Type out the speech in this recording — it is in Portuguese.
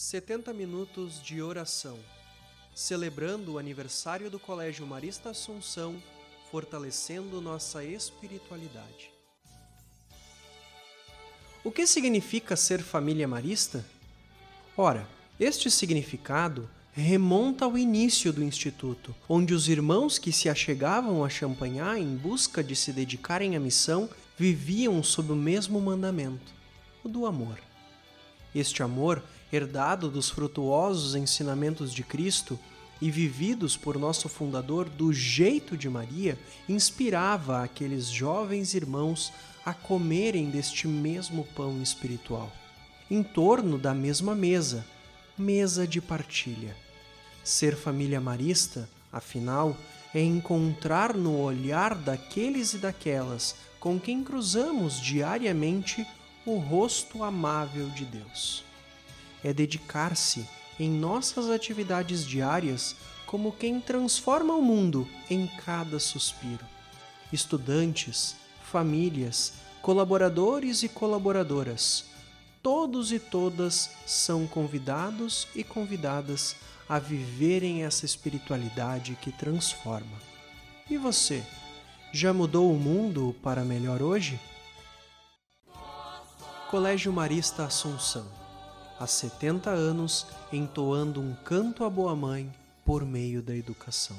70 minutos de oração, celebrando o aniversário do Colégio Marista Assunção, fortalecendo nossa espiritualidade. O que significa ser família marista? Ora, este significado remonta ao início do Instituto, onde os irmãos que se achegavam a Champagnat em busca de se dedicarem à missão viviam sob o mesmo mandamento, o do amor. Este amor, herdado dos frutuosos ensinamentos de Cristo e vividos por nosso fundador do jeito de Maria, inspirava aqueles jovens irmãos a comerem deste mesmo pão espiritual, em torno da mesma mesa, mesa de partilha. Ser família marista, afinal, é encontrar no olhar daqueles e daquelas com quem cruzamos diariamente o rosto amável de Deus. É dedicar-se em nossas atividades diárias como quem transforma o mundo em cada suspiro. Estudantes, famílias, colaboradores e colaboradoras, todos e todas são convidados e convidadas a viverem essa espiritualidade que transforma. E você, já mudou o mundo para melhor hoje? Colégio Marista Assunção. Há 70 anos entoando um canto à boa mãe por meio da educação.